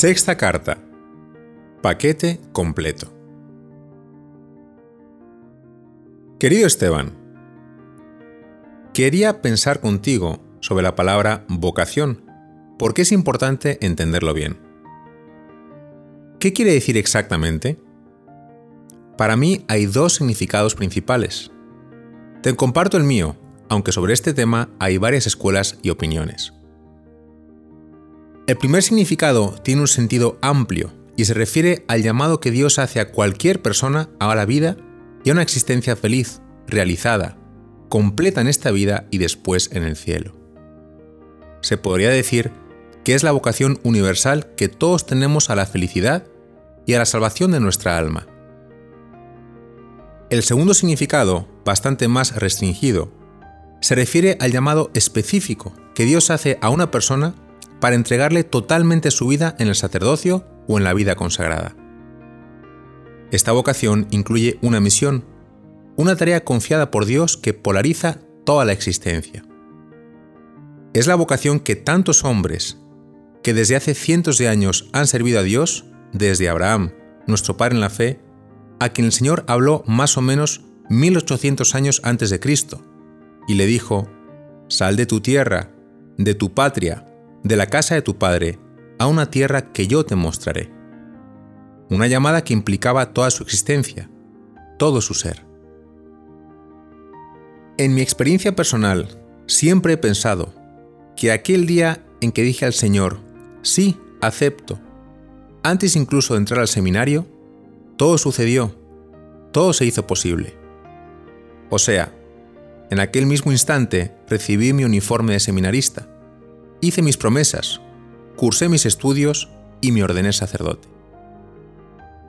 Sexta carta. Paquete completo. Querido Esteban, quería pensar contigo sobre la palabra vocación, porque es importante entenderlo bien. ¿Qué quiere decir exactamente? Para mí hay dos significados principales. Te comparto el mío, aunque sobre este tema hay varias escuelas y opiniones. El primer significado tiene un sentido amplio y se refiere al llamado que Dios hace a cualquier persona a la vida y a una existencia feliz, realizada, completa en esta vida y después en el cielo. Se podría decir que es la vocación universal que todos tenemos a la felicidad y a la salvación de nuestra alma. El segundo significado, bastante más restringido, se refiere al llamado específico que Dios hace a una persona para entregarle totalmente su vida en el sacerdocio o en la vida consagrada. Esta vocación incluye una misión, una tarea confiada por Dios que polariza toda la existencia. Es la vocación que tantos hombres, que desde hace cientos de años han servido a Dios, desde Abraham, nuestro padre en la fe, a quien el Señor habló más o menos 1800 años antes de Cristo, y le dijo, Sal de tu tierra, de tu patria, de la casa de tu padre, a una tierra que yo te mostraré. Una llamada que implicaba toda su existencia, todo su ser. En mi experiencia personal, siempre he pensado que aquel día en que dije al Señor, sí, acepto, antes incluso de entrar al seminario, todo sucedió, todo se hizo posible. O sea, en aquel mismo instante recibí mi uniforme de seminarista, hice mis promesas, cursé mis estudios y me ordené sacerdote.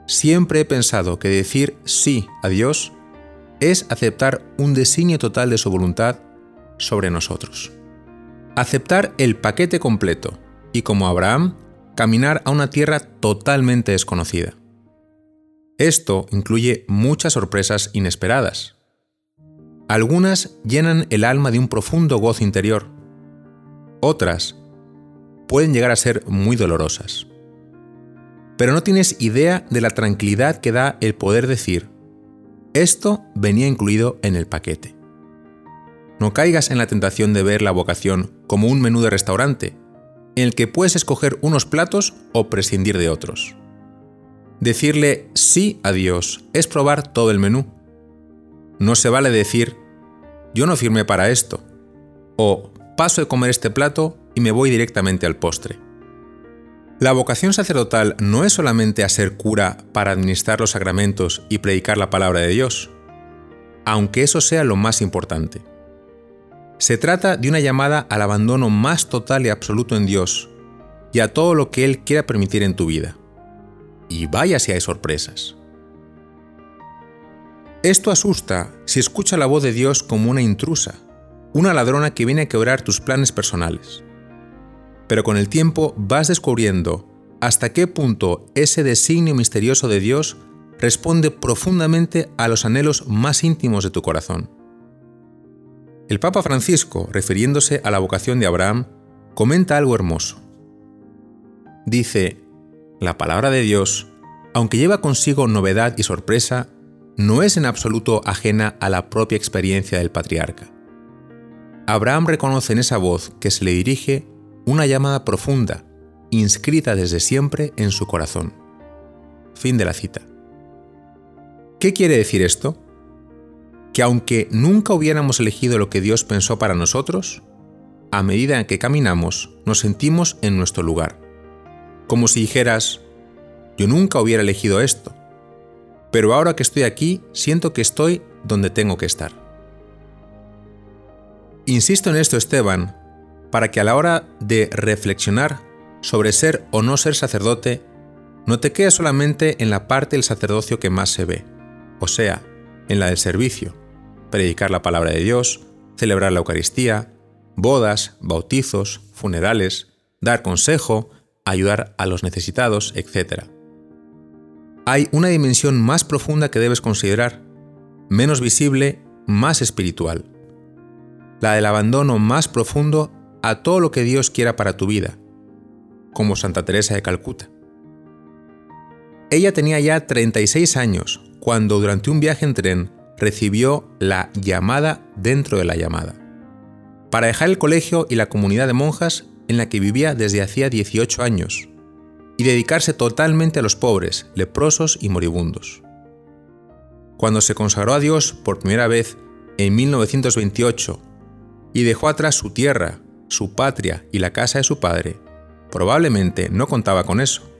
Siempre he pensado que decir sí a Dios es aceptar un designio total de su voluntad sobre nosotros. Aceptar el paquete completo y como Abraham, caminar a una tierra totalmente desconocida. Esto incluye muchas sorpresas inesperadas. Algunas llenan el alma de un profundo gozo interior. Otras pueden llegar a ser muy dolorosas. Pero no tienes idea de la tranquilidad que da el poder decir, esto venía incluido en el paquete. No caigas en la tentación de ver la vocación como un menú de restaurante, en el que puedes escoger unos platos o prescindir de otros. Decirle sí a Dios es probar todo el menú. No se vale decir, yo no firmé para esto, o paso de comer este plato y me voy directamente al postre. La vocación sacerdotal no es solamente a ser cura para administrar los sacramentos y predicar la palabra de Dios, aunque eso sea lo más importante. Se trata de una llamada al abandono más total y absoluto en Dios y a todo lo que Él quiera permitir en tu vida y vaya si hay sorpresas. Esto asusta si escucha la voz de Dios como una intrusa, una ladrona que viene a quebrar tus planes personales. Pero con el tiempo vas descubriendo hasta qué punto ese designio misterioso de Dios responde profundamente a los anhelos más íntimos de tu corazón. El Papa Francisco, refiriéndose a la vocación de Abraham, comenta algo hermoso. Dice, la palabra de Dios, aunque lleva consigo novedad y sorpresa, no es en absoluto ajena a la propia experiencia del patriarca. Abraham reconoce en esa voz que se le dirige una llamada profunda, inscrita desde siempre en su corazón. Fin de la cita. ¿Qué quiere decir esto? Que aunque nunca hubiéramos elegido lo que Dios pensó para nosotros, a medida que caminamos nos sentimos en nuestro lugar como si dijeras, yo nunca hubiera elegido esto, pero ahora que estoy aquí siento que estoy donde tengo que estar. Insisto en esto, Esteban, para que a la hora de reflexionar sobre ser o no ser sacerdote, no te quedes solamente en la parte del sacerdocio que más se ve, o sea, en la del servicio, predicar la palabra de Dios, celebrar la Eucaristía, bodas, bautizos, funerales, dar consejo, ayudar a los necesitados, etc. Hay una dimensión más profunda que debes considerar, menos visible, más espiritual. La del abandono más profundo a todo lo que Dios quiera para tu vida, como Santa Teresa de Calcuta. Ella tenía ya 36 años cuando durante un viaje en tren recibió la llamada dentro de la llamada, para dejar el colegio y la comunidad de monjas en la que vivía desde hacía 18 años, y dedicarse totalmente a los pobres, leprosos y moribundos. Cuando se consagró a Dios por primera vez en 1928 y dejó atrás su tierra, su patria y la casa de su padre, probablemente no contaba con eso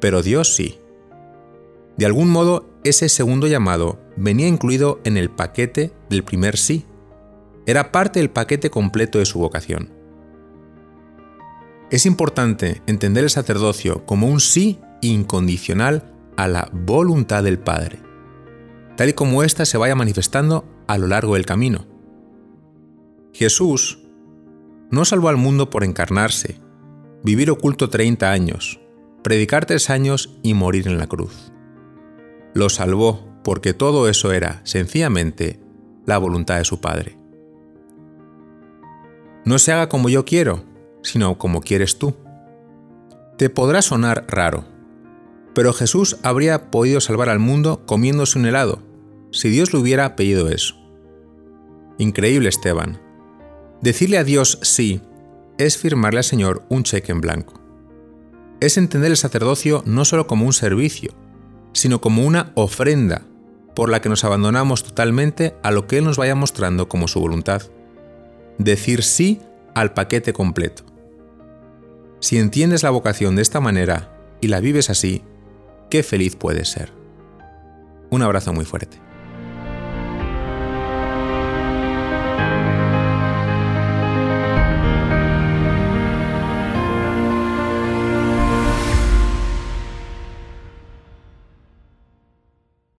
pero Dios sí. De algún modo, ese segundo llamado venía incluido en el paquete del primer sí. Era parte del paquete completo de su vocación. Es importante entender el sacerdocio como un sí incondicional a la voluntad del Padre, tal y como ésta se vaya manifestando a lo largo del camino. Jesús no salvó al mundo por encarnarse, vivir oculto 30 años, predicar tres años y morir en la cruz. Lo salvó porque todo eso era, sencillamente, la voluntad de su Padre. No se haga como yo quiero, sino como quieres tú. Te podrá sonar raro, pero Jesús habría podido salvar al mundo comiéndose un helado, si Dios le hubiera pedido eso. Increíble, Esteban. Decirle a Dios sí es firmarle al Señor un cheque en blanco es entender el sacerdocio no solo como un servicio, sino como una ofrenda por la que nos abandonamos totalmente a lo que Él nos vaya mostrando como su voluntad. Decir sí al paquete completo. Si entiendes la vocación de esta manera y la vives así, qué feliz puedes ser. Un abrazo muy fuerte.